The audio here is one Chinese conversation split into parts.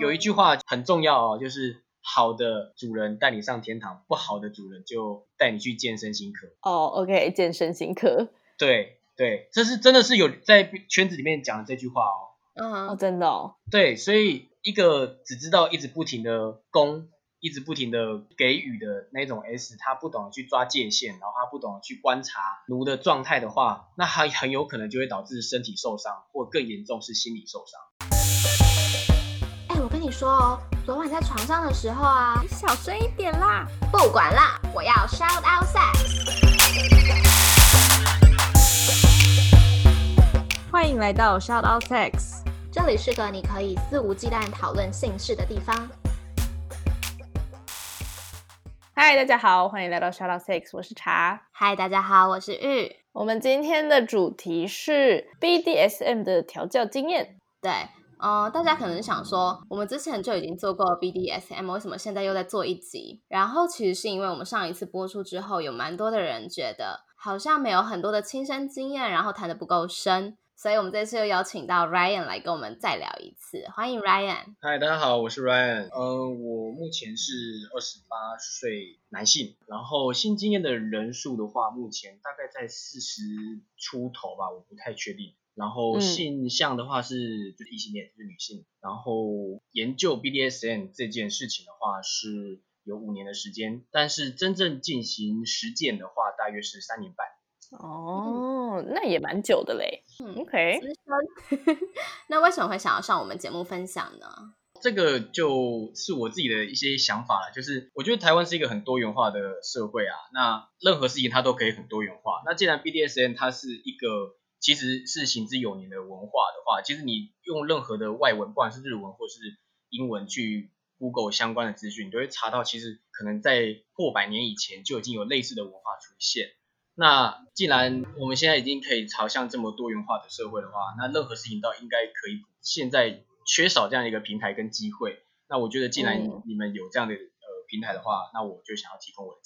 有一句话很重要哦，就是好的主人带你上天堂，不好的主人就带你去健身新科。哦，OK，健身新科。对对，这是真的是有在圈子里面讲的这句话哦。嗯，哦，真的哦。对，所以一个只知道一直不停的攻。一直不停的给予的那种 S，他不懂得去抓界限，然后他不懂得去观察奴的状态的话，那他很有可能就会导致身体受伤，或更严重是心理受伤。你说哦，昨晚在床上的时候啊，你小声一点啦。不管啦，我要 shout out sex。欢迎来到 shout out sex，这里是个你可以肆无忌惮讨论性事的地方。嗨，大家好，欢迎来到 Shout Out sex，我是茶。嗨，大家好，我是玉。我们今天的主题是 BDSM 的调教经验。对，嗯，大家可能想说，我们之前就已经做过 BDSM，为什么现在又在做一集？然后其实是因为我们上一次播出之后，有蛮多的人觉得好像没有很多的亲身经验，然后谈的不够深。所以，我们这次又邀请到 Ryan 来跟我们再聊一次。欢迎 Ryan。嗨，大家好，我是 Ryan。嗯，我目前是二十八岁男性，然后性经验的人数的话，目前大概在四十出头吧，我不太确定。然后性向的话是就是异性恋，就是女性。然后研究 BDSM 这件事情的话是有五年的时间，但是真正进行实践的话，大约是三年半。哦，那也蛮久的嘞。嗯，OK。那为什么会想要上我们节目分享呢？这个就是我自己的一些想法了。就是我觉得台湾是一个很多元化的社会啊，那任何事情它都可以很多元化。那既然 BDSN 它是一个其实是行之有年的文化的话，其实你用任何的外文，不管是日文或是英文去 Google 相关的资讯，你都会查到，其实可能在破百年以前就已经有类似的文化出现。那既然我们现在已经可以朝向这么多元化的社会的话，那任何事情都应该可以。现在缺少这样一个平台跟机会，那我觉得既然你们有这样的呃平台的话，那我就想要提供我的。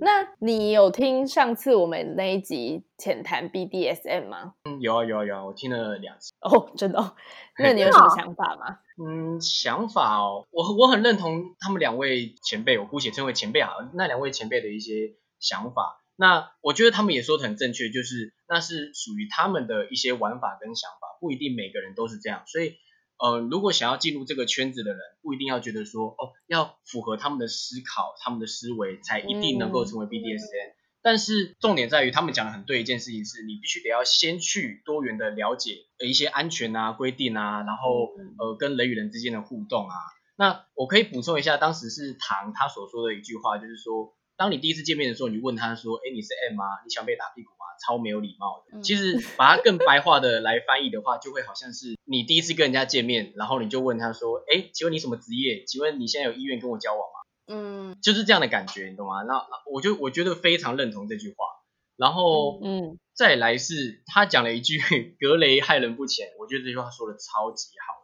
那你有听上次我们那一集浅谈 BDSM 吗？嗯，有啊有啊有啊，我听了两次。哦，真的？哦 那你有什么想法吗？嗯，想法哦，我我很认同他们两位前辈，我姑且称为前辈好，那两位前辈的一些想法。那我觉得他们也说的很正确，就是那是属于他们的一些玩法跟想法，不一定每个人都是这样。所以，呃，如果想要进入这个圈子的人，不一定要觉得说，哦，要符合他们的思考、他们的思维，才一定能够成为 BDSN。但是重点在于，他们讲的很对一件事情是，你必须得要先去多元的了解一些安全啊、规定啊，然后呃，跟人与人之间的互动啊。那我可以补充一下，当时是唐他所说的一句话，就是说。当你第一次见面的时候，你问他说：“哎，你是 M 吗？你想被打屁股吗？”超没有礼貌的。其实把它更白话的来翻译的话，就会好像是你第一次跟人家见面，然后你就问他说：“哎，请问你什么职业？请问你现在有意愿跟我交往吗？”嗯，就是这样的感觉，你懂吗？那我就我觉得非常认同这句话。然后，嗯，再来是他讲了一句 “格雷害人不浅”，我觉得这句话说的超级好。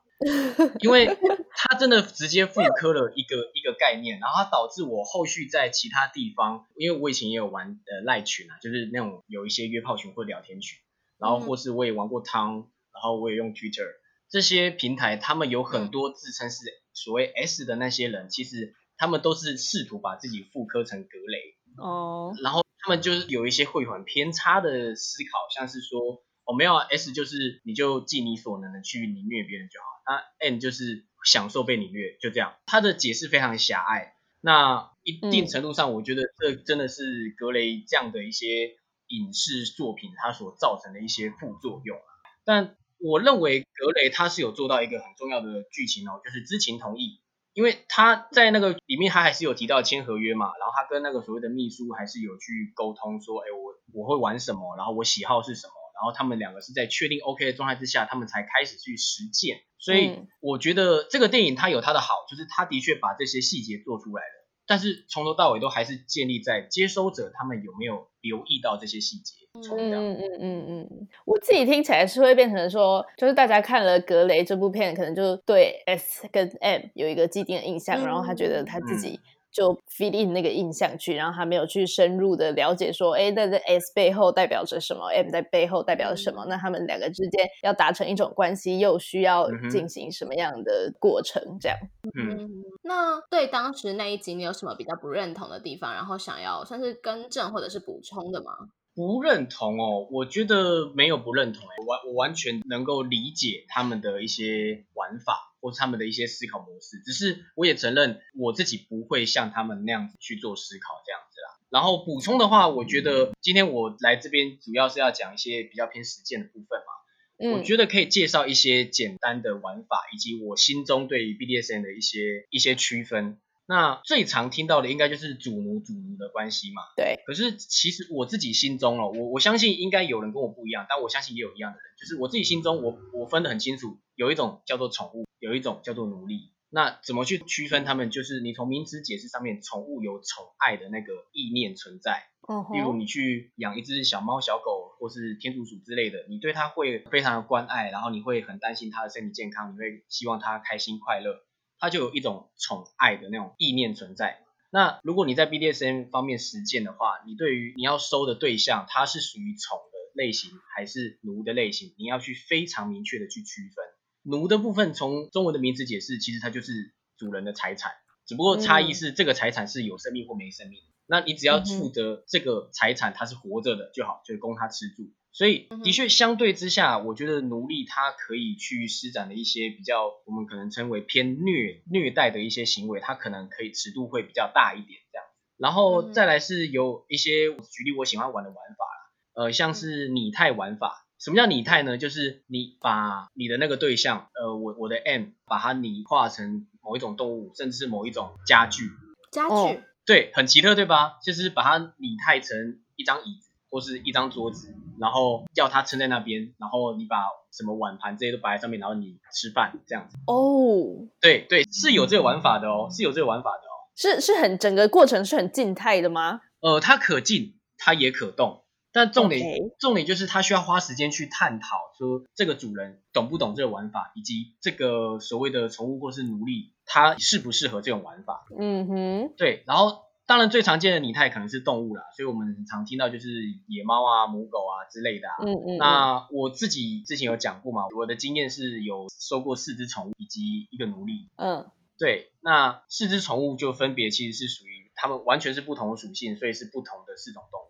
因为他真的直接复刻了一个一个概念，然后它导致我后续在其他地方，因为我以前也有玩呃赖群啊，就是那种有一些约炮群或聊天群，然后或是我也玩过汤，然后我也用 Twitter 这些平台，他们有很多自称是所谓 S 的那些人，其实他们都是试图把自己复刻成格雷哦，然后他们就是有一些会很偏差的思考，像是说。我没有啊，S 就是你就尽你所能的去凌虐别人就好，那 N 就是享受被凌虐，就这样。他的解释非常狭隘，那一定程度上，我觉得这真的是格雷这样的一些影视作品它所造成的一些副作用啊。但我认为格雷他是有做到一个很重要的剧情哦，就是知情同意，因为他在那个里面他还是有提到签合约嘛，然后他跟那个所谓的秘书还是有去沟通说，哎，我我会玩什么，然后我喜好是什么。然后他们两个是在确定 OK 的状态之下，他们才开始去实践。所以我觉得这个电影它有它的好，就是它的确把这些细节做出来了。但是从头到尾都还是建立在接收者他们有没有留意到这些细节。嗯嗯嗯嗯嗯，我自己听起来是会变成说，就是大家看了《格雷》这部片，可能就对 S 跟 M 有一个既定的印象，然后他觉得他自己就 feed in 那个印象去，然后他没有去深入的了解说，哎，那这 S 背后代表着什么，M 在背后代表着什么？那他们两个之间要达成一种关系，又需要进行什么样的过程？这样，嗯，嗯，那对当时那一集你有什么比较不认同的地方，然后想要算是更正或者是补充的吗？不认同哦，我觉得没有不认同，哎，完我完全能够理解他们的一些玩法或是他们的一些思考模式，只是我也承认我自己不会像他们那样子去做思考这样子啦。然后补充的话，我觉得今天我来这边主要是要讲一些比较偏实践的部分嘛，我嗯，觉得可以介绍一些简单的玩法，以及我心中对于 BDSM 的一些一些区分。那最常听到的应该就是主奴主奴的关系嘛。对，可是其实我自己心中哦，我我相信应该有人跟我不一样，但我相信也有一样的人，就是我自己心中我我分得很清楚，有一种叫做宠物，有一种叫做奴隶。那怎么去区分他们？就是你从名词解释上面，宠物有宠爱的那个意念存在，嗯例如，你去养一只小猫、小狗，或是天竺鼠之类的，你对它会非常的关爱，然后你会很担心它的身体健康，你会希望它开心快乐，它就有一种宠爱的那种意念存在。那如果你在 BDSM 方面实践的话，你对于你要收的对象，它是属于宠的类型还是奴的类型，你要去非常明确的去区分。奴的部分从中文的名词解释，其实它就是主人的财产，只不过差异嗯是这个财产是有生命或没生命。那你只要负责这个财产它是活着的就好，就供它吃住。所以的确相对之下，我觉得奴隶它可以去施展的一些比较我们可能称为偏虐虐待的一些行为，它可能可以尺度会比较大一点这样。然后嗯再来是有一些举例我喜欢玩的玩法啦，呃，像是拟态玩法。什么叫拟态呢？就是你把你的那个对象，呃，我我的 M，把它拟化成某一种动物，甚至是某一种家具，家具，哦对，很奇特，对吧？就是把它拟态成一张椅子或是一张桌子，然后叫它撑在那边，然后你把什么碗盘这些都摆在上面，然后你吃饭这样子。哦，对对，是有这个玩法的哦，是有这个玩法的哦。是是很整个过程是很静态的吗？呃，它可静，它也可动，但重点重点就是它需要花时间去探讨说这个主人懂不懂这个玩法，以及这个所谓的宠物或是奴隶，它适不适合这种玩法。嗯哼，对，然后当然最常见的拟态可能是动物啦，所以我们很常听到就是野猫啊、母狗啊之类的啊。嗯嗯，嗯那我自己之前有讲过嘛，我的经验是有收过四只宠物以及一个奴隶。嗯对，那四只宠物就分别其实是属于它们完全是不同的属性，所以是不同的四种动物。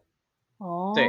哦，对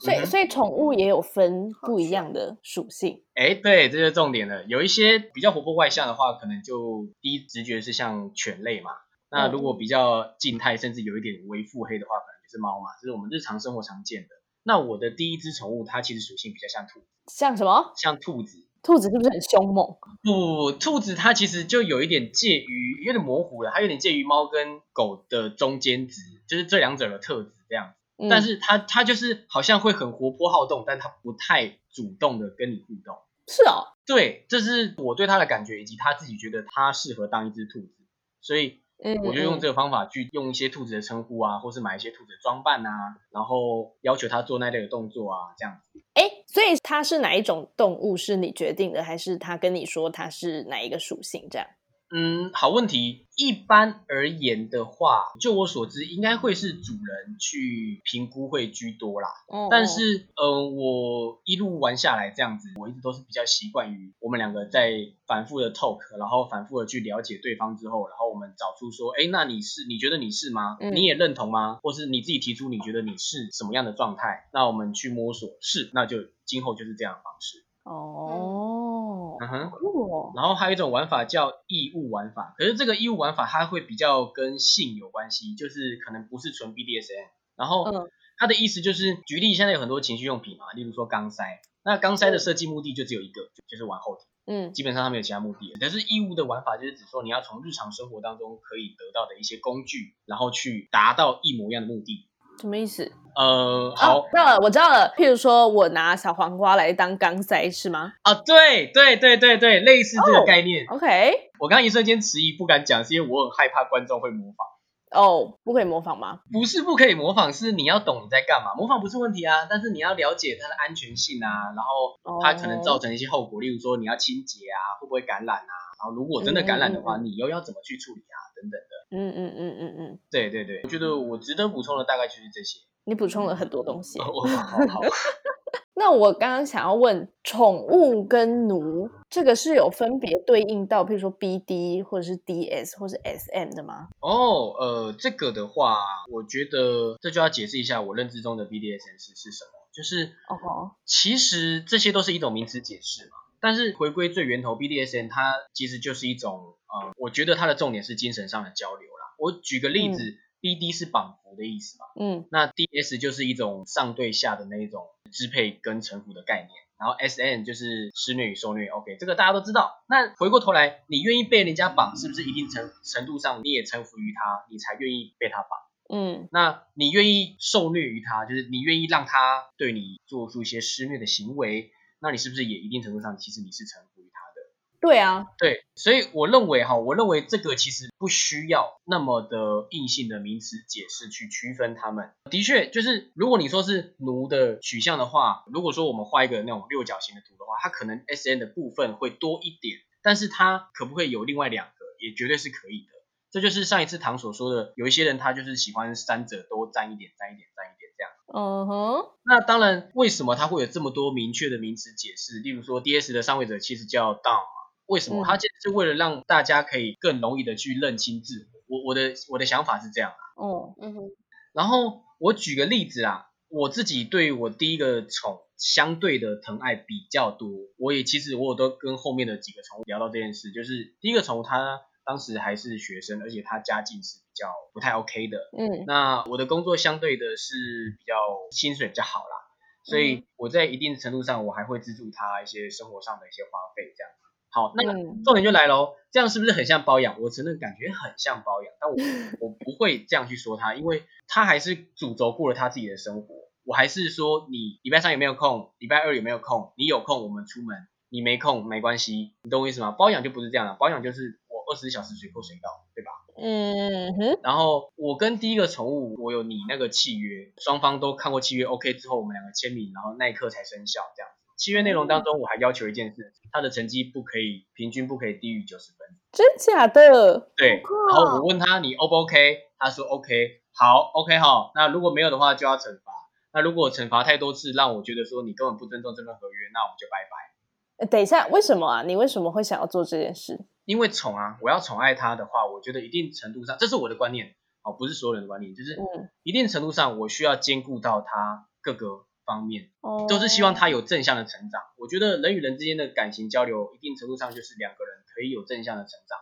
所以嗯所以宠物也有分不一样的属性。哎，对，这就是重点了。有一些比较活泼外向的话，可能就第一直觉是像犬类嘛。那嗯如果比较静态，甚至有一点微腹黑的话，可能就是猫嘛，这是我们日常生活常见的。那我的第一只宠物，它其实属性比较像兔子，像什么？像兔子。兔子是不是很凶猛？不，兔子它其实就有一点介于，有点模糊了，它有点介于猫跟狗的中间值，就是这两者的特质这样。嗯但是他他就是好像会很活泼好动，但他不太主动的跟你互动。是哦，对，这是我对他的感觉，以及他自己觉得他适合当一只兔子，所以嗯，我就用嗯这个方法去用一些兔子的称呼啊，或是买一些兔子的装扮啊，然后要求他做那类的动作啊，这样子。哎，所以它是哪一种动物是你决定的，还是他跟你说它是哪一个属性？这样？嗯，好问题。一般而言的话，就我所知，应该会是主人去评估会居多啦。哦但是，呃，我一路玩下来这样子，我一直都是比较习惯于我们两个在反复的 talk，然后反复的去了解对方之后，然后我们找出说，哎，那你是你觉得你是吗？嗯你也认同吗？或是你自己提出你觉得你是什么样的状态？那我们去摸索，是，那就今后就是这样的方式。哦，嗯哼。酷哦，然后还有一种玩法叫义务玩法，可是这个义务玩法它会比较跟性有关系，就是可能不是纯 BDSM。然后嗯它的意思就是，举例现在有很多情趣用品嘛，例如说钢塞，那钢塞的设计目的就只有一个，就就是玩后体，嗯基本上它没有其他目的。但是义务的玩法就是指说你要从日常生活当中可以得到的一些工具，然后去达到一模一样的目的。什么意思？呃，好哦，知道了，我知道了。譬如说我拿小黄瓜来当钢塞是吗啊，对对对对对，类似这个概念。？OK，我刚刚一瞬间迟疑不敢讲，是因为我很害怕观众会模仿。哦，不可以模仿吗？不是不可以模仿，是你要懂你在干嘛。模仿不是问题啊，但是你要了解它的安全性啊，然后它可能造成一些后果，例如说你要清洁啊，会不会感染啊，然然后如果真的感染的话，你又要怎么去处理啊？等等的。嗯嗯嗯嗯嗯，对对对，我觉得我值得补充的大概就是这些。你补充了很多东西。哦，好好，那我刚刚想要问，宠物跟奴这个是有分别对应到，譬如说 BD 或者是 DS 或是 SM 的吗？哦，呃，这个的话，我觉得这就要解释一下我认知中的 BDSM 是是什么，就是哦，其实这些都是一种名词解释嘛。但是回归最源头，BDSN 它其实就是一种，呃，我觉得它的重点是精神上的交流啦。我举个例子、b d 是绑缚的意思嘛，嗯那 DS 就是一种上对下的那一种支配跟臣服的概念，然后 SN 就是施虐与受虐。OK，这个大家都知道。那回过头来，你愿意被人家绑，是不是一定程程度上你也臣服于他，你才愿意被他绑？嗯那你愿意受虐于他，就是你愿意让他对你做出一些施虐的行为，那你是不是也一定程度上其实你是臣服于他的？对啊，对，所以我认为哈，我认为这个其实不需要那么的硬性的名词解释去区分他们。的确，就是如果你说是奴的取向的话，如果说我们画一个那种六角形的图的话，它可能 S N 的部分会多一点，但是它可不可以有另外两个，也绝对是可以的。这就是上一次唐所说的，有一些人他就是喜欢三者都沾一点、沾一点、沾一点这样。嗯哼，那当然，为什么它会有这么多明确的名词解释？例如说，DS 的上位者其实叫 Down 嘛，为什么？嗯它其实是为了让大家可以更容易的去认清自我。我我的我的想法是这样啊。哦，嗯哼，然后我举个例子啊，我自己对我第一个宠相对的疼爱比较多，我也其实我有都跟后面的几个宠物聊到这件事，就是第一个宠物它当时还是学生，而且他家境是比较不太 OK 的，嗯那我的工作相对的是比较薪水比较好啦，所以我在一定程度上我还会资助他一些生活上的一些花费这样。好，那嗯重点就来喽，这样是不是很像包养？我承认感觉很像包养，但我 我不会这样去说他，因为他还是主轴过了他自己的生活。我还是说你礼拜三有没有空，礼拜二有没有空？你有空我们出门，你没空没关系，你懂我意思吗？包养就不是这样了，包养就是我二十四小时随扣随到，对吧？嗯哼，然后我跟第一个宠物，我有你那个契约，双方都看过契约 OK 之后，我们两个签名，然后那一刻才生效这样子。契约内容当中，我还要求一件事，他的成绩不可以平均不可以低于九十分。真假的？对，然后哦我问他你 O 不 OK，他说 OK，好 OK 哈，那如果没有的话就要惩罚。那如果惩罚太多次，让我觉得说你根本不尊重这份合约，那我们就拜拜。呃等一下，为什么啊？你为什么会想要做这件事？因为宠啊，我要宠爱他的话，我觉得一定程度上，这是我的观念，哦，不是所有人的观念，就是嗯一定程度上我需要兼顾到他各个方面，哦，都是希望他有正向的成长。我觉得人与人之间的感情交流，一定程度上就是两个人可以有正向的成长。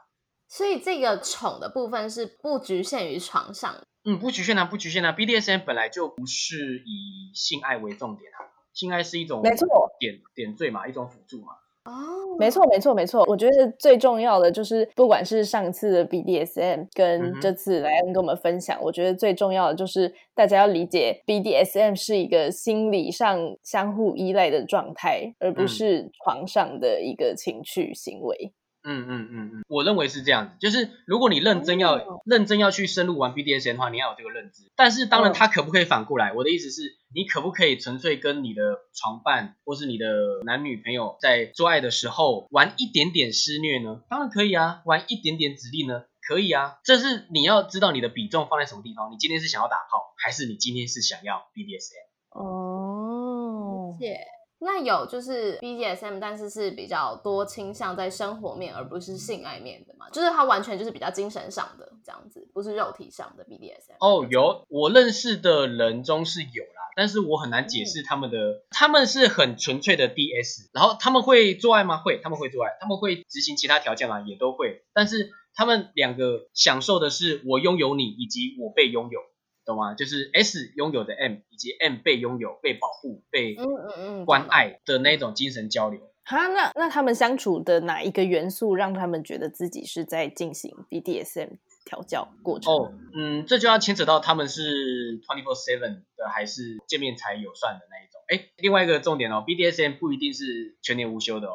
所以这个宠的部分是不局限于床上的，嗯，不局限啊，不局限啊。BDSM 本来就不是以性爱为重点啊，性爱是一种没错点点缀嘛，一种辅助嘛。哦，没错，没错，没错。我觉得最重要的就是，不管是上次的 BDSM 跟这次莱恩跟我们分享，我觉得最重要的就是大家要理解 BDSM 是一个心理上相互依赖的状态，而不嗯是床上的一个情趣行为。嗯嗯嗯嗯，我认为是这样子，就是如果你认真要、哦认真要去深入玩 BDSM 的话，你要有这个认知。但是当然，嗯它可不可以反过来？我的意思是，你可不可以纯粹跟你的床伴或是你的男女朋友在做爱的时候玩一点点施虐呢？当然可以啊，玩一点点指令呢？可以啊，这是你要知道你的比重放在什么地方。你今天是想要打炮，还是你今天是想要 BDSM？哦，谢。那有就是 BDSM，但是是比较多倾向在生活面，而不是性爱面的嘛，就是它完全就是比较精神上的这样子，不是肉体上的 BDSM。哦，有我认识的人中是有啦，但是我很难解释他们的，他们是很纯粹的 DS，然后他们会做爱吗？会，他们会做爱，他们会执行其他条件吗？也都会，但是他们两个享受的是我拥有你以及我被拥有，懂吗？就是 S 拥有的 M 以及 M 被拥有、被保护、被嗯嗯嗯，关爱的那种精神交流。哈，那那他们相处的哪一个元素让他们觉得自己是在进行 BDSM 调教过程？哦，嗯，这就要牵扯到他们是 twenty four seven 的还是见面才有算的那一种。哎，另外一个重点哦，BDSM 不一定是全年无休的哦。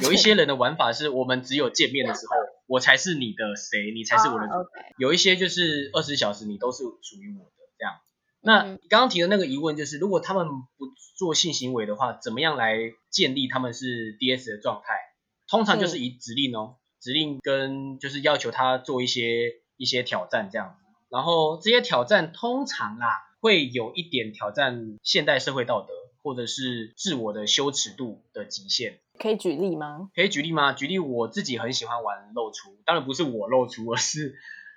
有一些人的玩法是我们只有见面的时候，我才是你的谁，你才是我的有一些就是二十小时你都是属于我的这样。那刚刚提的那个疑问就是，如果他们不做性行为的话，怎么样来建立他们是 DS 的状态？通常就是以指令哦，指令跟就是要求他做一些一些挑战这样子。然后这些挑战通常啊会有一点挑战现代社会道德或者是自我的羞耻度的极限。可以举例吗？可以举例吗？举例，我自己很喜欢玩露出，当然不是我露出，而是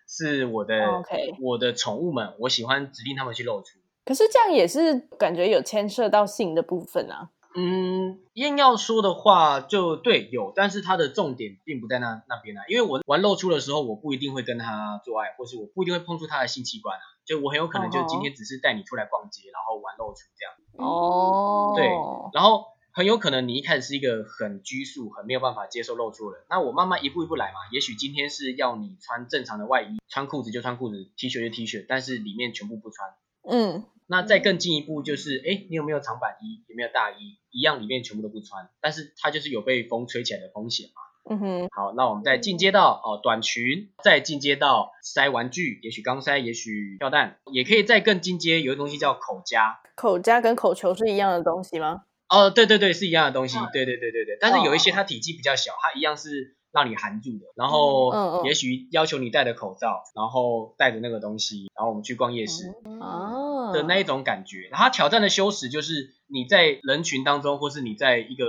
是我的、哦 OK 我的宠物们，我喜欢指令他们去露出。可是这样也是感觉有牵涉到性的部分啊。嗯，硬要说的话，就对有，但是它的重点并不在那那边啊。因为我玩露出的时候，我不一定会跟他做爱，或是我不一定会碰触他的性器官啊。就我很有可能就今天只是带你出来逛街，然后玩露出这样。哦，对，然后很有可能你一开始是一个很拘束、很没有办法接受露出的人，那我慢慢一步一步来嘛。也许今天是要你穿正常的外衣，穿裤子就穿裤子，T 恤就 T 恤，但是里面全部不穿。嗯，那再更进一步就是，哎，你有没有长版衣？有没有大衣？一样里面全部都不穿，但是它就是有被风吹起来的风险嘛。嗯哼，好，那我们再进阶到哦短裙，再进阶到塞玩具，也许钢塞，也许吊蛋，也可以再更进阶，有一个东西叫口夹。口夹跟口球是一样的东西吗？哦，对对对，是一样的东西嗯，对对对对对。但是有一些哦它体积比较小，它一样是让你含住的，然后也许要求你戴着口罩，然后戴着那个东西，然后我们去逛夜市哦，的那一种感觉。然后它挑战的羞耻就是你在人群当中，或是你在一个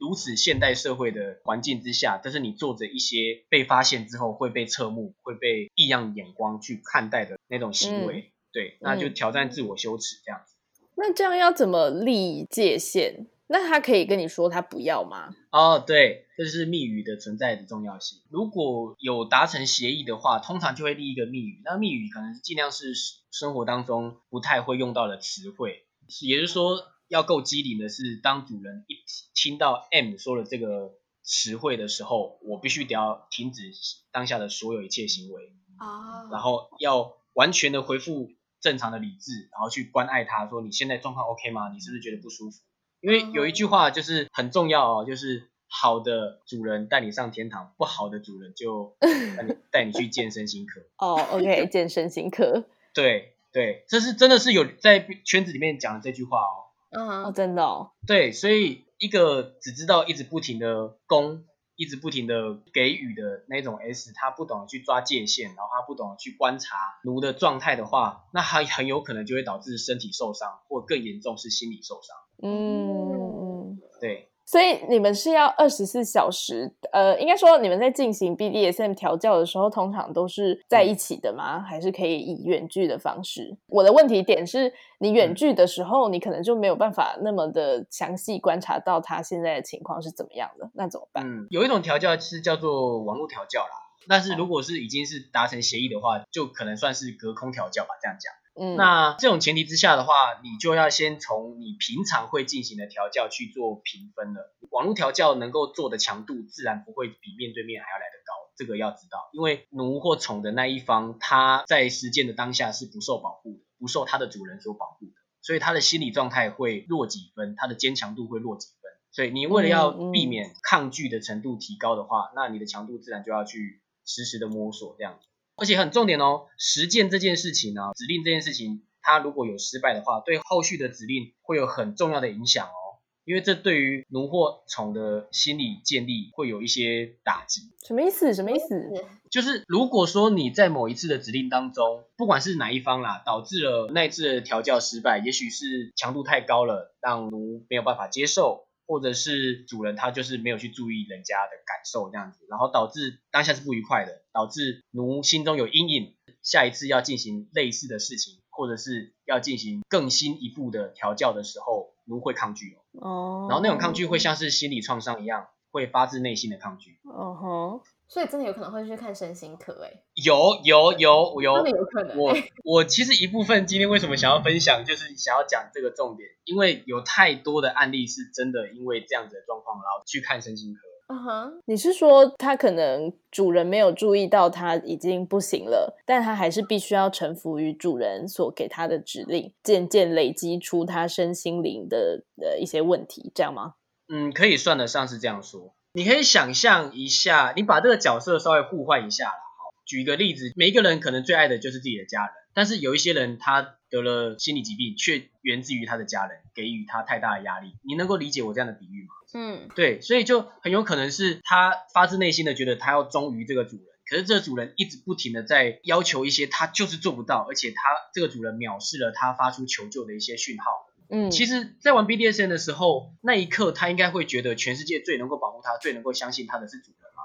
如此现代社会的环境之下，但是你做着一些被发现之后会被侧目、会被异样眼光去看待的那种行为。对，那就嗯挑战自我羞耻这样子。那这样要怎么立界限？那他可以跟你说他不要吗？哦，对，这就是密语的存在的重要性。如果有达成协议的话，通常就会立一个密语。那密语可能尽量是生活当中不太会用到的词汇，也就是说，要够机灵的是，当主人一听到 M 说了这个词汇的时候，我必须得要停止当下的所有一切行为，哦，然后要完全的恢复正常的理智，然后去关爱他，说你现在状况 OK 吗？你是不是觉得不舒服？因为有一句话就是很重要哦，就是好的主人带你上天堂，不好的主人就带 你带你去健身新课。哦，OK，健身型课 对对，这是真的是有在圈子里面讲的这句话哦。哦，嗯，真的哦，对，所以一个只知道一直不停的攻，一直不停的给予的那种 S，他不懂得去抓界限，然后他不懂得去观察奴的状态的话，那他很有可能就会导致身体受伤，或更严重是心理受伤。嗯嗯。对，所以你们是要二十四小时，呃，应该说你们在进行 BDSM 调教的时候，通常都是在一起的吗？还是可以以远距的方式？我的问题点是你远距的时候，你可能就没有办法那么的详细观察到他现在的情况是怎么样的，那怎么办？嗯，有一种调教是叫做网络调教啦，但是如果是已经是达成协议的话，就可能算是隔空调教吧，这样讲。嗯，那这种前提之下的话，你就要先从你平常会进行的调教去做评分了。网络调教能够做的强度，自然不会比面对面还要来得高，这个要知道。因为奴或宠的那一方，他在实践的当下是不受保护的，不受他的主人所保护的，所以他的心理状态会弱几分，他的坚强度会弱几分。所以你为了要避免抗拒的程度提高的话，那你的强度自然就要去实时的摸索这样子。而且很重点哦，实践这件事情呢、指令这件事情，它如果有失败的话，对后续的指令会有很重要的影响哦，因为这对于奴或宠的心理建立会有一些打击。什么意思？什么意思？就是如果说你在某一次的指令当中，不管是哪一方啦，导致了那一次的调教失败，也许是强度太高了，让奴没有办法接受，或者是主人他就是没有去注意人家的感受这样子，然后导致当下是不愉快的，导致奴心中有阴影，下一次要进行类似的事情，或者是要进行更新一步的调教的时候，奴会抗拒哦，哦，然后那种抗拒会像是心理创伤一样，会发自内心的抗拒。哦吼，所以真的有可能会去看身心科，哎，有有有有，真的有可能，我哎我其实一部分今天为什么想要分享，就是想要讲这个重点，因为有太多的案例是真的因为这样子的状况，然后去看身心科。嗯哼，你是说他可能主人没有注意到他已经不行了，但他还是必须要臣服于主人所给他的指令，渐渐累积出他身心灵的呃一些问题，这样吗？嗯，可以算得上是这样说。你可以想象一下，你把这个角色稍微互换一下啦。好，举一个例子，每一个人可能最爱的就是自己的家人，但是有一些人他得了心理疾病，却源自于他的家人给予他太大的压力。你能够理解我这样的比喻吗？嗯对，所以就很有可能是他发自内心的觉得他要忠于这个主人，可是这个主人一直不停的在要求一些他就是做不到，而且他这个主人藐视了他发出求救的一些讯号。嗯，其实，在玩 BDSN 的时候，那一刻他应该会觉得全世界最能够保护他、最能够相信他的是主人嘛。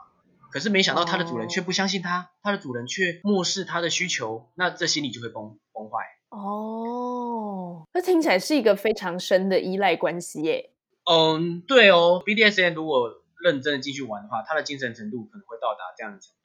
可是没想到他的主人却不相信他，他的主人却漠视他的需求，那这心理就会崩崩坏。哦，那听起来是一个非常深的依赖关系耶。嗯，对哦，BDSN 如果认真的进去玩的话，他的精神程度可能会到达这样的程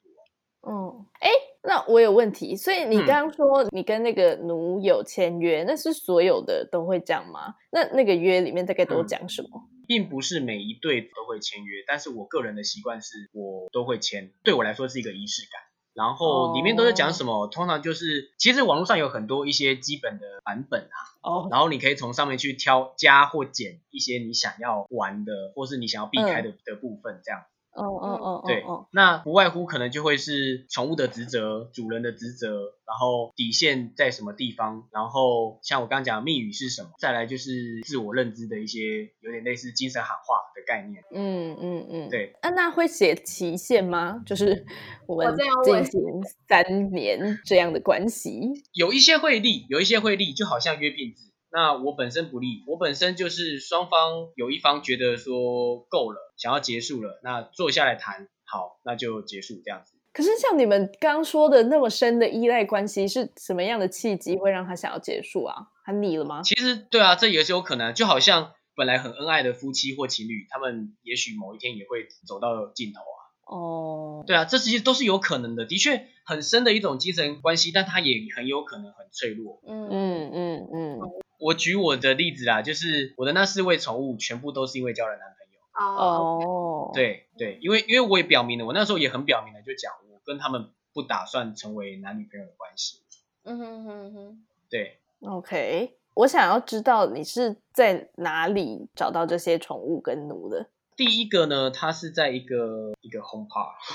度哦。嗯，哎，那我有问题，所以你嗯刚刚说你跟那个奴有签约，那是所有的都会这样吗？那那个约里面大概都嗯讲什么？并不是每一对都会签约，但是我个人的习惯是我都会签，对我来说是一个仪式感。然后里面都是讲什么？通常就是，其实网络上有很多一些基本的版本啊，哦，然后你可以从上面去挑加或减一些你想要玩的，或是你想要避开的、的部分，这样。哦哦哦，对，哦，那不外乎可能就会是宠物的职责、主人的职责，然后底线在什么地方，然后像我刚刚讲的密语是什么，再来就是自我认知的一些有点类似精神喊话的概念。嗯嗯嗯，对，啊，那会写期限吗？就是 我们进行三年这样的关系。有一些会立，有一些会立，就好像约聘制。那我本身不利，我本身就是双方有一方觉得说够了，想要结束了，那坐下来谈，好，那就结束这样子。可是像你们刚刚说的那么深的依赖关系，是什么样的契机会让他想要结束啊？他腻了吗？其实对啊，这也是有可能，就好像本来很恩爱的夫妻或情侣，他们也许某一天也会走到尽头啊。哦，对啊，这其实都是有可能的，的确很深的一种精神关系，但它也很有可能很脆弱。嗯嗯嗯嗯，我举我的例子啦，就是我的那四位宠物全部都是因为交了男朋友。哦哦，，对对，因为因为我也表明了，我那时候也很表明了，就讲我跟他们不打算成为男女朋友的关系。嗯哼哼哼，对，OK，我想要知道你是在哪里找到这些宠物跟奴的第一个呢，它是在一个一个 home party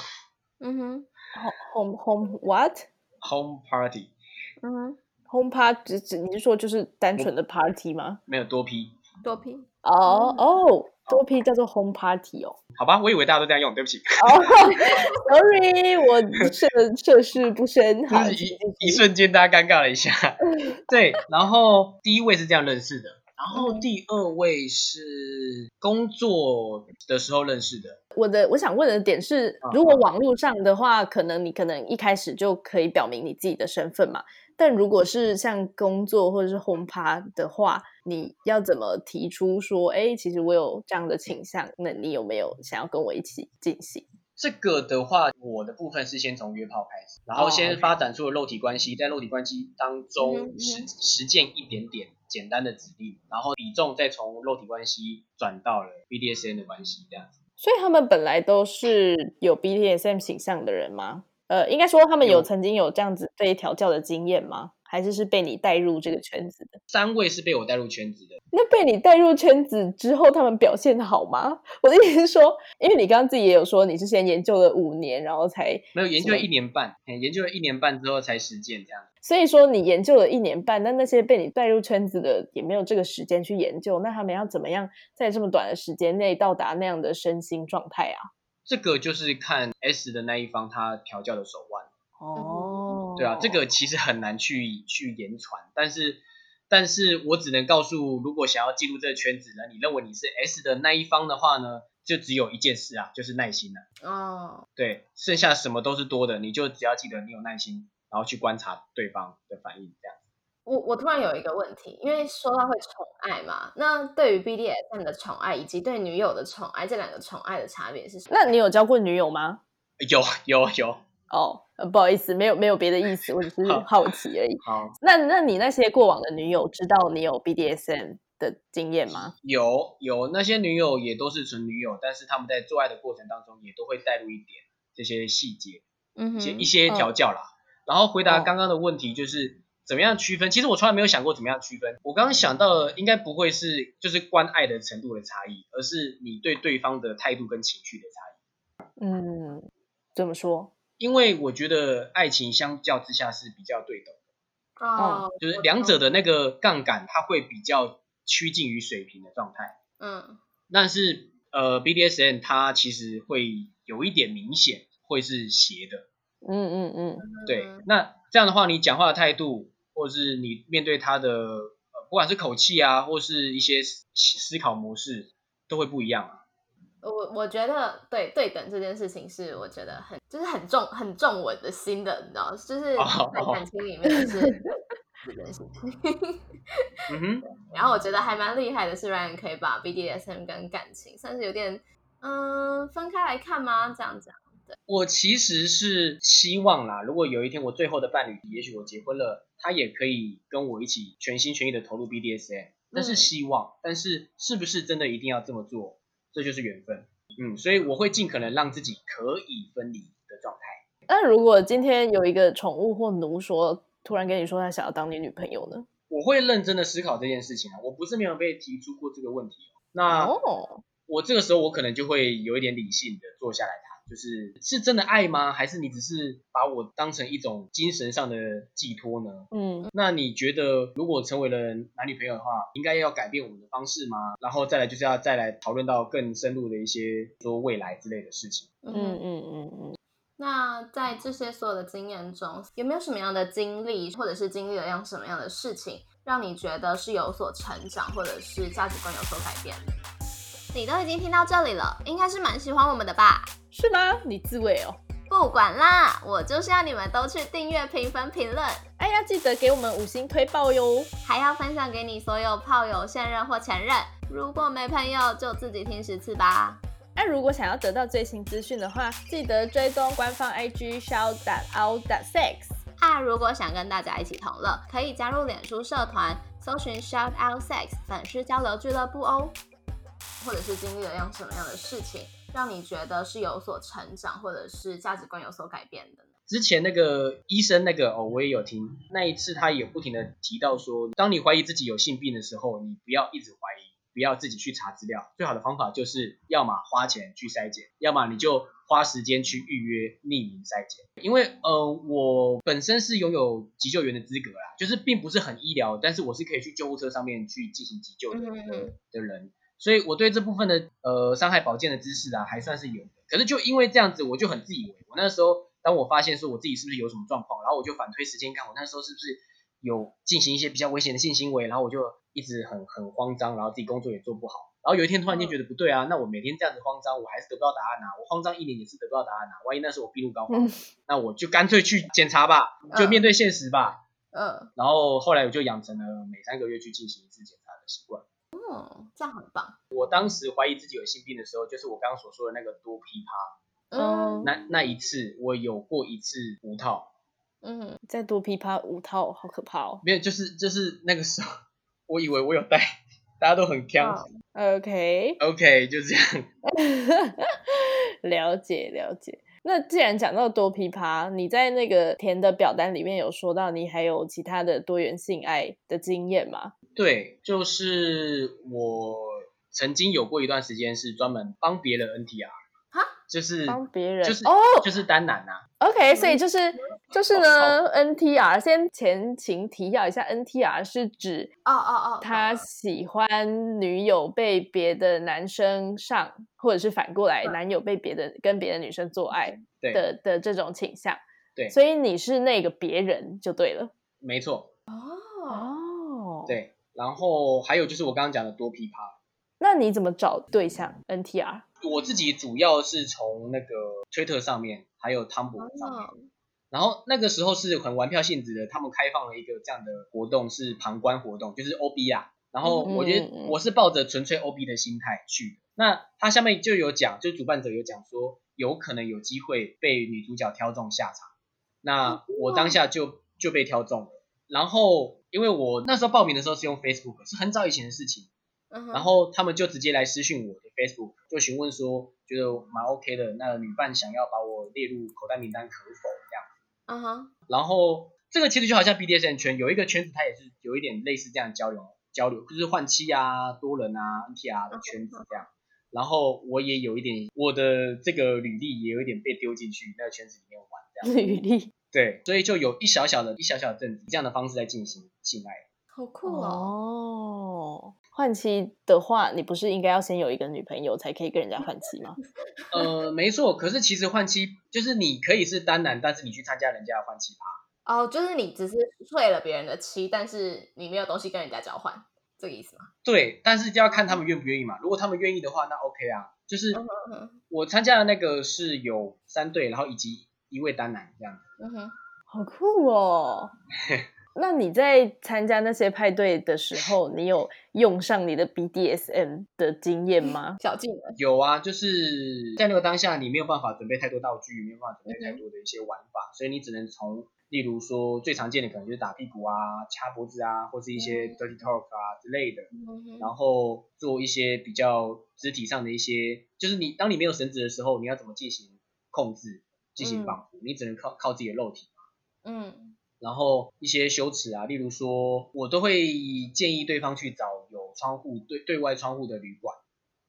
嗯哼，？Home home what？home party 嗯哼，home party 只只你是说就是单纯的 party 吗？没有多批，多批，哦哦，多批叫做 home party 哦。好吧，我以为大家都这样用，对不起，哦，sorry，我涉涉世不深。好，就是一一瞬间大家尴尬了一下。对，然后第一位是这样认识的，然后嗯第二位是工作的时候认识的。我的我想问的点是嗯，如果网络上的话，可能你可能一开始就可以表明你自己的身份嘛。但如果是像工作或者是轰趴的话，你要怎么提出说，哎，其实我有这样的倾向，那你有没有想要跟我一起进行？这个的话，我的部分是先从约炮开始，然后哦先发展出了肉体关系，在肉体关系当嗯中实实践一点点简单的指令，然后比重再从肉体关系转到了 BDSN 的关系，这样子。所以他们本来都是有 BDSM 倾向的人吗？呃，应该说他们有有曾经有这样子被调教的经验吗？还是是被你带入这个圈子的？三位是被我带入圈子的，那被你带入圈子之后，他们表现好吗？我的意思是说，因为你刚刚自己也有说，你是先研究了五年，然后才，没有研究一年半，嗯研究了一年半之后才实践这样。所以说你研究了一年半，但那些被你带入圈子的也没有这个时间去研究，那他们要怎么样在这么短的时间内到达那样的身心状态啊？这个就是看 S 的那一方他调教的手腕。哦，对啊，这个其实很难去去言传，但是，但是我只能告诉，如果想要进入这个圈子呢，你认为你是 S 的那一方的话呢，就只有一件事啊，就是耐心了、哦，对，剩下什么都是多的，你就只要记得你有耐心，然后去观察对方的反应，这样。我我突然有一个问题，因为说到会宠爱嘛，那对于 BDSM 的宠爱以及对女友的宠爱，这两个宠爱的差别是什么？那你有交过女友吗？有有有，哦，呃不好意思，没有没有别的意思，我只是好好奇而已。好，那那你那些过往的女友知道你有 BDSM 的经验吗？有有那些女友也都是纯女友，但是他们在做爱的过程当中也都会带入一点这些细节，嗯一些一些调教啦。然后回答哦刚刚的问题就是怎么样区分？其实我从来没有想过怎么样区分。我刚刚想到的应该不会是就是关爱的程度的差异，而是你对对方的态度跟情绪的差异。嗯，怎么说？因为我觉得爱情相较之下是比较对等的，哦，就是两者的那个杠杆它会比较趋近于水平的状态。嗯但是呃 BDSM 它其实会有一点明显会是斜的，嗯嗯嗯，对嗯，那这样的话，你讲话的态度，或者是你面对他的呃，不管是口气啊，或是一些思思考模式，都会不一样啊。我我觉得对对等这件事情是我觉得很就是很重很重我的心的，你知道，就是感情里面是这件事情。嗯哼，然后我觉得还蛮厉害的是，Ryan 可以把 BDSM 跟感情算是有点嗯分开来看吗？这样讲。我其实是希望啦，如果有一天我最后的伴侣，也许我结婚了，他也可以跟我一起全心全意的投入 BDSM，但是嗯希望，但是是不是真的一定要这么做，这就是缘分。嗯，所以我会尽可能让自己可以分离的状态。那如果今天有一个宠物或奴说，突然跟你说他想要当你女朋友呢？我会认真的思考这件事情啊，我不是没有被提出过这个问题哦。那哦，我这个时候我可能就会有一点理性的坐下来谈，就是是真的爱吗？还是你只是把我当成一种精神上的寄托呢？嗯那你觉得如果成为了男女朋友的话，应该要改变我们的方式吗？然后再来就是要再来讨论到更深入的一些说未来之类的事情。嗯嗯嗯嗯，那在这些所有的经验中，有没有什么样的经历，或者是经历了样什么样的事情，让你觉得是有所成长，或者是价值观有所改变的？你都已经听到这里了，应该是蛮喜欢我们的吧？是吗？你自慰哦。不管啦，我就是要你们都去订阅、评分、评论，哎呀，记得给我们五星推爆哟！还要分享给你所有炮友、现任或前任。如果没朋友，就自己听十次吧。那如果想要得到最新资讯的话，记得追踪官方 IG shout that out that sex。啊，如果想跟大家一起同乐，可以加入脸书社团，搜寻 Shout Out Sex 粉丝交流俱乐部哦。或者是经历了样什么样的事情，让你觉得是有所成长，或者是价值观有所改变的呢？之前那个医生那个哦，我也有听，那一次他也不停的提到说，当你怀疑自己有性病的时候，你不要一直怀疑，不要自己去查资料，最好的方法就是要么花钱去筛检，要么你就花时间去预约匿名筛检。因为呃，我本身是拥有急救员的资格啦，就是并不是很医疗，但是我是可以去救护车上面去进行急救的、嗯嗯嗯的人，所以我对这部分的呃伤害保健的知识啊，还算是有的。可是就因为这样子，我就很自以为，我那时候当我发现说我自己是不是有什么状况，然后我就反推时间看，我那时候是不是有进行一些比较危险的性行为，然后我就一直很很慌张，然后自己工作也做不好。然后有一天突然间觉得不对啊，那我每天这样子慌张，我还是得不到答案啊，我慌张一年也是得不到答案啊，万一那时候我病入膏肓，嗯那我就干脆去检查吧，就面对现实吧。嗯然后后来我就养成了每三个月去进行一次检查的习惯。嗯，这样很棒。我当时怀疑自己有性病的时候，就是我刚刚所说的那个多噼啪，嗯那那一次我有过一次五套，嗯，再多噼啪五套，好可怕哦。没有，就是就是那个时候，我以为我有带，大家都很强、哦 OK，OK，就这样。了 解了解。那既然讲到多噼啪，你在那个填的表单里面有说到你还有其他的多元性爱的经验吗？对，就是我曾经有过一段时间是专门帮别人 NTR，就是帮别人就是哦就是单男呐、OK，所以就是就是哦呢，NTR 先前情提要一下，NTR 是指哦哦哦，他喜欢女友被别的男生上，或者是反过来，对男友被别的跟别的女生做爱对，的的这种倾向。对所以你是那个别人就对了。没错，哦，哦，。对。然后还有就是我刚刚讲的多噼啪，那你怎么找对象？NTR？我自己主要是从那个推特上面，还有汤博上面。哦然后那个时候是很玩票性质的，他们开放了一个这样的活动，是旁观活动，就是 OB 啊。然后我觉得我是抱着纯粹 OB 的心态去的。那他下面就有讲，就主办者有讲说，有可能有机会被女主角挑中下场。那我当下就就被挑中了。然后因为我那时候报名的时候是用 Facebook，是很早以前的事情。然后他们就直接来私讯我的 Facebook，就询问说，觉得蛮 OK 的，那女伴想要把我列入口袋名单可否这样。嗯哼，然后这个其实就好像 BDSM 圈有一个圈子，它也是有一点类似这样交流交流，就是换妻啊、多人啊、NTR 的圈子这样。然后我也有一点，我的这个履历也有一点被丢进去那个圈子里面玩这样。履历对，所以就有一小小的一小小的阵子这样的方式在进行性爱。好酷哦！哦。换妻的话，你不是应该要先有一个女朋友才可以跟人家换妻吗？呃，没错。可是其实换妻就是你可以是单男，但是你去参加人家的换妻趴。哦，就是你只是睡了别人的妻，但是你没有东西跟人家交换，这个意思吗？对，但是就要看他们愿不愿意嘛。如果他们愿意的话，那 OK 啊。就是我参加的那个是有三对，然后以及一位单男这样子。嗯哼，好酷哦。那你在参加那些派对的时候，你有用上你的 BDSM 的经验吗？小技能有啊，就是在那个当下，你没有办法准备太多道具，没有办法准备太多的一些玩法，所以你只能从，例如说最常见的可能就是打屁股啊、掐脖子啊，或是一些 dirty talk 啊之类的，然后做一些比较肢体上的一些，就是你当你没有绳子的时候，你要怎么进行控制、进行绑缚？你只能靠靠自己的肉体嘛。嗯。然后一些羞耻啊，例如说，我都会建议对方去找有窗户对对外窗户的旅馆。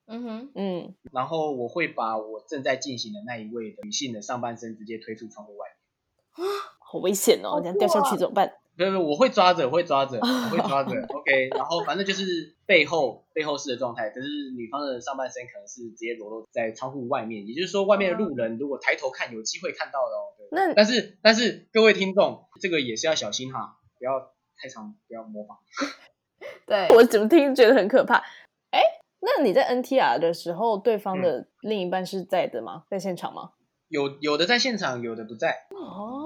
嗯哼，嗯。然后我会把我正在进行的那一位的女性的上半身直接推出窗户外面。啊，好危险哦！这样掉下去怎么办？没有没有，我会抓着，我会抓着，我会抓着。OK，然后反正就是背后背后式的状态，可是女方的上半身可能是直接裸露在窗户外面，也就是说外面的路人如果抬头看，有机会看到的哦。那但是但是各位听众，这个也是要小心哈，不要太长，不要模仿。对我怎么听觉得很可怕？哎，那你在 NTR 的时候，对方的另一半是在的吗？在现场吗？有有的在现场，有的不在。哦。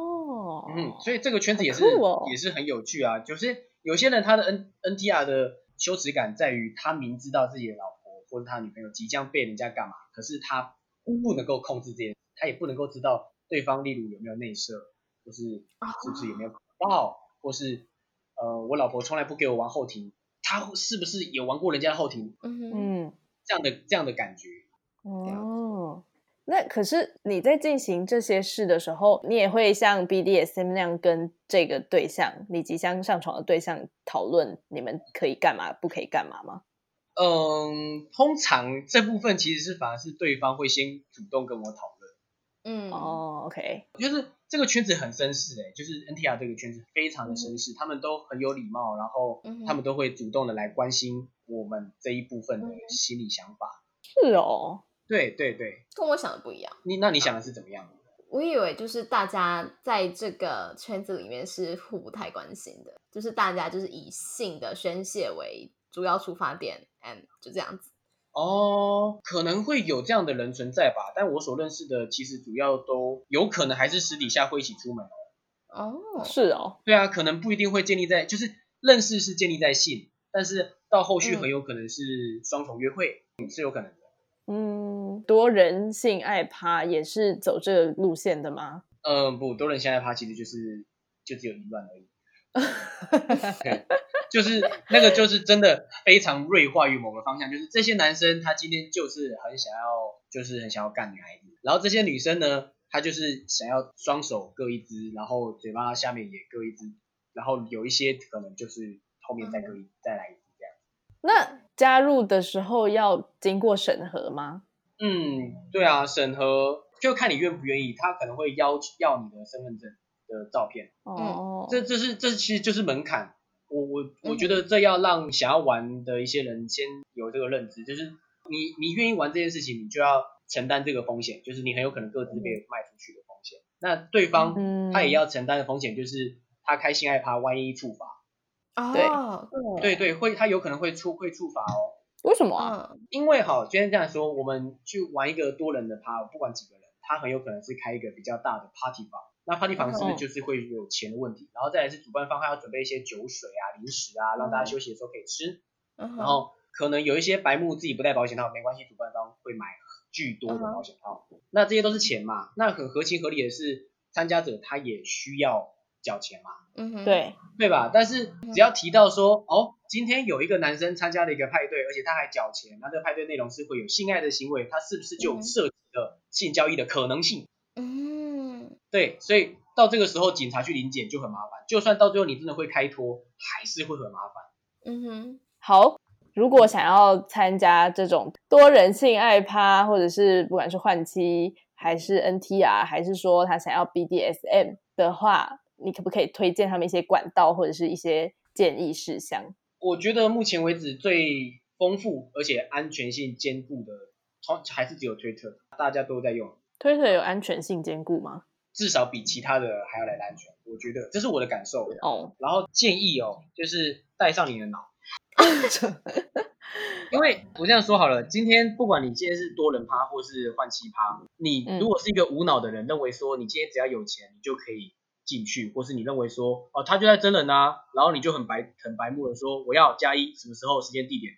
嗯，所以这个圈子也是也是很有趣啊。就是有些人他的 N N T R 的羞耻感在于他明知道自己的老婆或者他女朋友即将被人家干嘛，可是他不能够控制这件，他也不能够知道对方例如有没有内射，或是是不是有没有抱，或是呃我老婆从来不给我玩后庭，他是不是有玩过人家的后庭？嗯，这样的这样的感觉。哦。那可是你在进行这些事的时候，你也会像 BDSM 那样跟这个对象，你即将上床的对象讨论你们可以干嘛，不可以干嘛吗？嗯，通常这部分其实是反而是对方会先主动跟我讨论。嗯，哦，OK，就是这个圈子很绅士哎，就是 NTR 这个圈子非常的绅士，他们都很有礼貌，然后他们都会主动的来关心我们这一部分的心理想法。是哦。对对对，跟我想的不一样。你那你想的是怎么样？我以为就是大家在这个圈子里面是互不太关心的，就是大家就是以性的宣泄为主要出发点，and 就这样子。哦，可能会有这样的人存在吧，但我所认识的其实主要都有可能还是私底下会一起出门哦。哦，是哦，对啊，可能不一定会建立在，就是认识是建立在性，但是到后续很有可能是双重约会，是有可能。嗯，多人性爱趴也是走这个路线的吗？嗯，不多人性爱趴其实就是就只有一乱而已，就是那个就是真的非常锐化于某个方向，就是这些男生他今天就是很想要，就是很想要干女孩子，然后这些女生呢，她就是想要双手各一只，然后嘴巴下面也各一只，然后有一些可能就是后面再各一再来一只这样。那加入的时候要经过审核吗？嗯，对啊，审核就看你愿不愿意，他可能会要要你的身份证的照片。哦，这这是这其实就是门槛。我我我觉得这要让想要玩的一些人先有这个认知，就是你你愿意玩这件事情，你就要承担这个风险，就是你很有可能各自被卖出去的风险。那对方他也要承担的风险，就是他开性爱趴，万一触法。哦，对对，会他有可能会触会触发哦。为什么啊？因为哈，今天这样说，我们去玩一个多人的趴，不管几个人，他很有可能是开一个比较大的 party 房。那 party 房是不是就是会有钱的问题？然后再来是主办方他要准备一些酒水啊、零食啊，让大家休息的时候可以吃。然后可能有一些白目自己不带保险套，没关系，主办方会买巨多的保险套。那这些都是钱嘛？那很合情合理的是，参加者他也需要。缴钱嘛，嗯哼，对对吧？但是只要提到说，哦，今天有一个男生参加了一个派对，而且他还缴钱，那这个派对内容是会有性爱的行为，他是不是就涉及了性交易的可能性？嗯，对，所以到这个时候警察去临检就很麻烦，就算到最后你真的会开脱，还是会很麻烦。嗯哼，好，如果想要参加这种多人性爱趴，或者是不管是换妻。还是 NTR，还是说他想要 BDSM 的话，你可不可以推荐他们一些管道或者是一些建议事项？我觉得目前为止最丰富而且安全性兼顾的，还是只有推特，大家都在用。推特有安全性兼顾吗？至少比其他的还要来的安全，我觉得这是我的感受。哦，然后建议哦，就是带上你的脑。因为我这样说好了，今天不管你今天是多人趴或是换七趴，你如果是一个无脑的人，认为说你今天只要有钱，你就可以进去，或是你认为说哦他就在真人啊，然后你就很白很白目的说我要加一什么时候时间地点，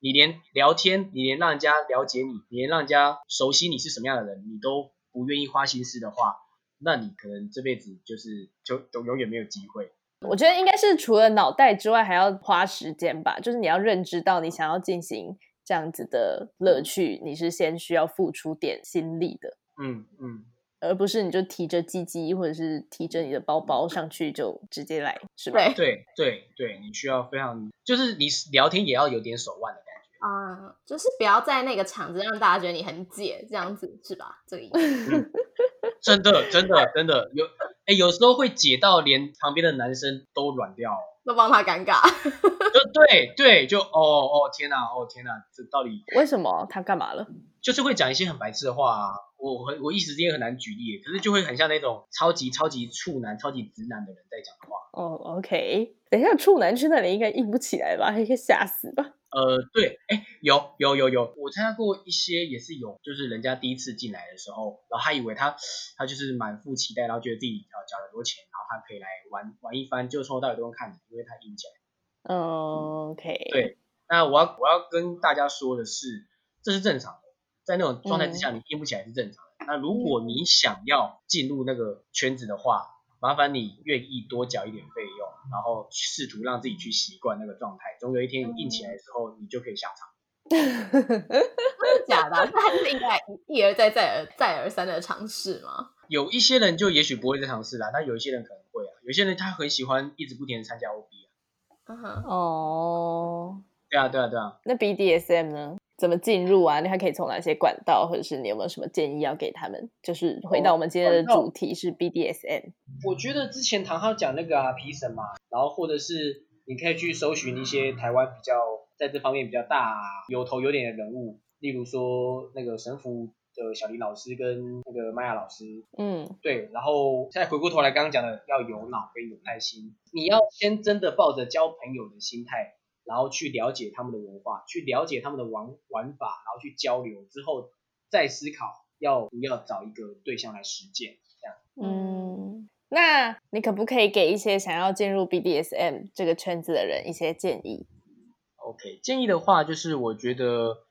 你连聊天，你连让人家了解你，你连让人家熟悉你是什么样的人，你都不愿意花心思的话，那你可能这辈子就是就就永远没有机会。我觉得应该是除了脑袋之外，还要花时间吧。就是你要认知到，你想要进行这样子的乐趣，你是先需要付出点心力的。嗯嗯，而不是你就提着鸡鸡或者是提着你的包包上去就直接来，是吧？对对对对，你需要非常，就是你聊天也要有点手腕的感觉。啊，就是不要在那个场子让大家觉得你很解，这样子是吧？这个意思。真的真的真的有，哎，有时候会解到连旁边的男生都软掉，都帮他尴尬。就对对，就哦哦天哪，哦天哪，这到底为什么他干嘛了？就是会讲一些很白痴的话啊，我很我一时之间很难举例，可是就会很像那种超级超级处男、超级直男的人在讲话。哦，OK，等一下，处男去那里应该硬不起来吧？应该吓死吧？呃，对，哎，有有有有，我参加过一些也是有，就是人家第一次进来的时候，然后他以为他他就是满腹期待，然后觉得自己要交了很多钱，然后他可以来玩玩一番，就从头到尾都用看的，因为他硬起来。嗯，OK。对，那我要我要跟大家说的是，这是正常的，在那种状态之下，你硬不起来是正常的。那如果你想要进入那个圈子的话，麻烦你愿意多缴一点费用，然后试图让自己去习惯那个状态。总有一天你硬起来的时候，你就可以下场。真的假的？他就是应该一而再、再而再而三的尝试吗？有一些人就也许不会再尝试啦，但有一些人可能会啊。有些人他很喜欢一直不停的参加 OB 啊。嗯哼。哦。对啊，对啊，对啊。那 BDSM 呢？怎么进入啊？你还可以从哪些管道，或者是你有没有什么建议要给他们？就是回到我们今天的主题是 BDSM。我觉得之前唐浩讲那个啊皮神嘛，然后或者是你可以去搜寻一些台湾比较在这方面比较大有头有脸的人物，例如说那个神符的小林老师跟那个麦亚老师。嗯，对。然后现在回过头来刚刚讲的要有脑跟有耐心，你要先真的抱着交朋友的心态。然后去了解他们的文化，去了解他们的玩玩法，然后去交流之后，再思考要不要找一个对象来实践，这样。嗯，那你可不可以给一些想要进入 BDSM 这个圈子的人一些建议？OK，建议的话就是我觉得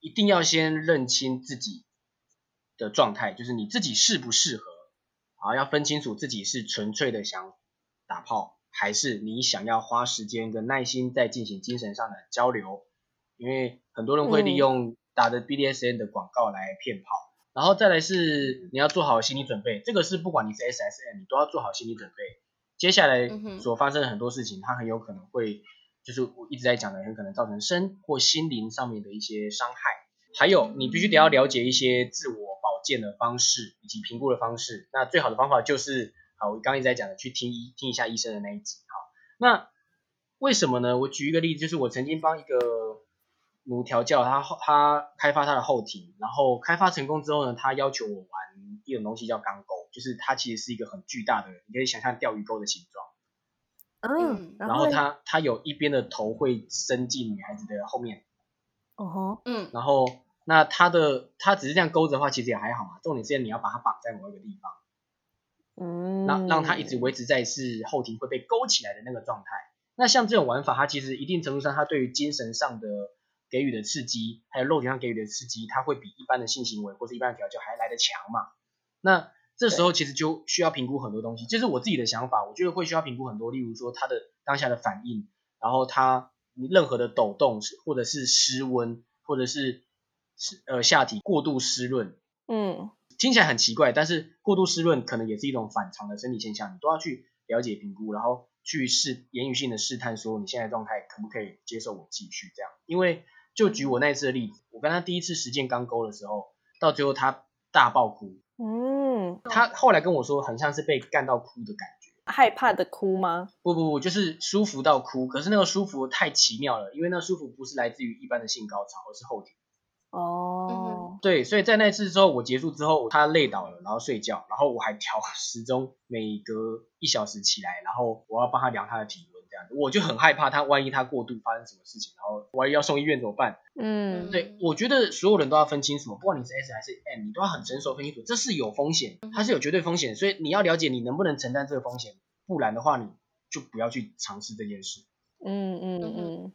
一定要先认清自己的状态，就是你自己适不适合，啊，要分清楚自己是纯粹的想打炮。还是你想要花时间跟耐心在进行精神上的交流，因为很多人会利用打的 BDSN 的广告来骗炮，然后再来是你要做好心理准备，这个是不管你是 SSN，你都要做好心理准备。接下来所发生的很多事情，它很有可能会就是我一直在讲的，很可能造成身或心灵上面的一些伤害。还有你必须得要了解一些自我保健的方式以及评估的方式，那最好的方法就是。好，我刚刚一直在讲的，去听医听一下医生的那一集。好，那为什么呢？我举一个例子，就是我曾经帮一个奴调教，他他开发他的后庭，然后开发成功之后呢，他要求我玩一种东西叫钢钩，就是它其实是一个很巨大的，你可以想象钓鱼钩的形状。嗯，然后它它有一边的头会伸进女孩子的后面。哦吼，嗯，然后那它的它只是这样勾着的话，其实也还好嘛。重点是你要把它绑在某一个地方。嗯，让让他一直维持在是后庭会被勾起来的那个状态。那像这种玩法，它其实一定程度上，它对于精神上的给予的刺激，还有肉体上给予的刺激，它会比一般的性行为或者一般的调教还来得强嘛。那这时候其实就需要评估很多东西，这是我自己的想法，我觉得会需要评估很多，例如说他的当下的反应，然后他任何的抖动，或者是失温，或者是是呃下体过度湿润，嗯。听起来很奇怪，但是过度湿润可能也是一种反常的生理现象，你都要去了解评估，然后去试言语性的试探，说你现在状态可不可以接受我继续这样？因为就举我那次的例子，我跟他第一次实践刚勾的时候，到最后他大爆哭。嗯，他后来跟我说，很像是被干到哭的感觉。害怕的哭吗？不不不，就是舒服到哭。可是那个舒服太奇妙了，因为那舒服不是来自于一般的性高潮，而是后天。哦，对，所以在那次之后，我结束之后，他累倒了，然后睡觉，然后我还调时钟，每隔一小时起来，然后我要帮他量他的体温，这样子，我就很害怕他万一他过度发生什么事情，然后万一要送医院怎么办？嗯，对，我觉得所有人都要分清楚，不管你是 S 还是 M，你都要很成熟分清楚，这是有风险，它是有绝对风险，所以你要了解你能不能承担这个风险，不然的话你就不要去尝试这件事。嗯嗯嗯，嗯，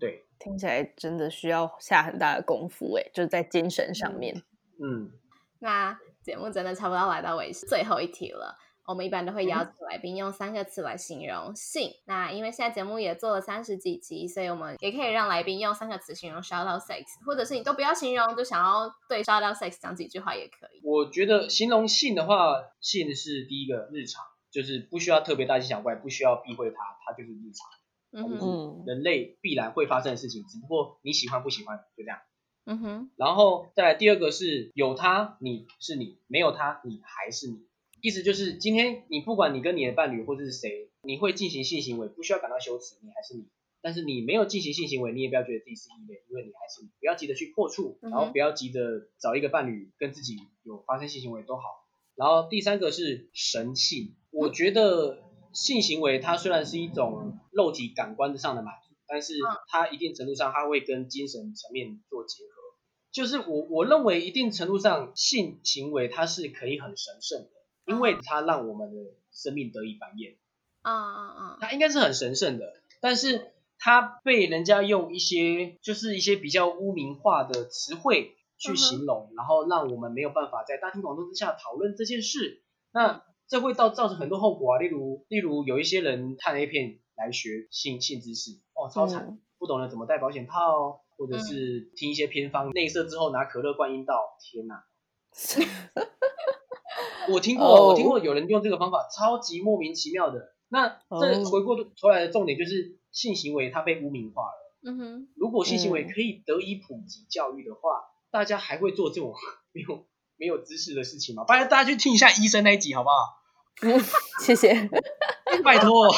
对，听起来真的需要下很大的功夫诶，就是在精神上面。嗯，那节目真的差不多要来到尾声，最后一题了。我们一般都会邀请来宾用三个词来形容性。那因为现在节目也做了三十几集，所以我们也可以让来宾用三个词形容 shout out sex，或者是你都不要形容，就想要对 shout out sex 讲几句话也可以。我觉得形容性的话，性是第一个日常，就是不需要特别大惊小怪，不需要避讳它，它就是日常，嗯人类必然会发生的事情，只不过你喜欢不喜欢，就这样。嗯哼，然后再来第二个是有他你是你，没有他你还是你。意思就是今天你不管你跟你的伴侣或者是谁，你会进行性行为，不需要感到羞耻，你还是你。但是你没有进行性行为，你也不要觉得自己是异类，因为你还是你。不要急着去破处，然后不要急着找一个伴侣跟自己有发生性行为都好。然后第三个是神性，我觉得性行为它虽然是一种肉体感官上的满足，但是它一定程度上它会跟精神层面做结合。就是我我认为一定程度上性行为它是可以很神圣的，因为它让我们的生命得以繁衍，啊啊啊，它应该是很神圣的。但是它被人家用一些就是一些比较污名化的词汇去形容，然后让我们没有办法在大庭广众之下讨论这件事。那这会造造成很多后果啊，例如例如有一些人看 A 片来学性性知识，哦，超惨，嗯不懂得怎么戴保险套，或者是听一些偏方，内射之后拿可乐灌阴道，天哪！我听过，哦我听过有人用这个方法，超级莫名其妙的。那这哦回过头来的重点就是性行为它被污名化了。嗯哼，如果性行为嗯可以得以普及教育的话，大家还会做这种 没有没有知识的事情嘛？拜托大家去听一下医生那一集好不好？嗯，谢谢。拜托，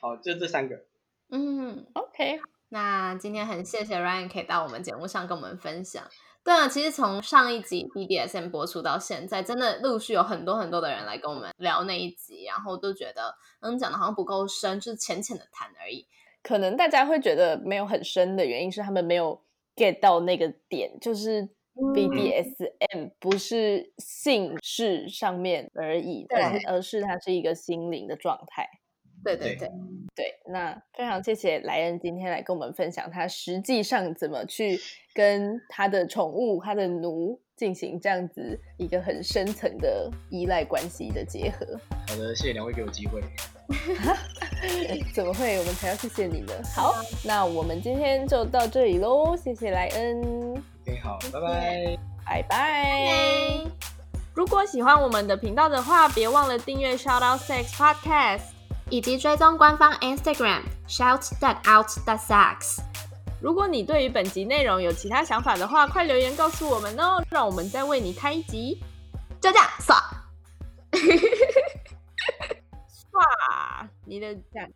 好，就这三个。嗯。OK，那今天很谢谢 Ryan 可以到我们节目上跟我们分享。对啊，其实从上一集 BDSM 播出到现在，真的陆续有很多很多的人来跟我们聊那一集，然后都觉得嗯讲的好像不够深，就是浅浅的谈而已。可能大家会觉得没有很深的原因是他们没有 get 到那个点，就是嗯 BDSM 不是性事上面而已，对而是它是一个心灵的状态。对对对对，对，那非常谢谢莱恩今天来跟我们分享他实际上怎么去跟他的宠物、他的奴进行这样子一个很深层的依赖关系的结合。好的，谢谢两位给我机会。怎么会？我们才要谢谢你呢。好，那我们今天就到这里喽，谢谢莱恩，OK，好，拜拜。拜拜。如果喜欢我们的频道的话，别忘了订阅 Shout Out Sex Podcast。以及追踪官方 Instagram shout that out that sucks。如果你对于本集内容有其他想法的话，快留言告诉我们哦，让我们再为你开一集。就这样，爽。哇，你的赞。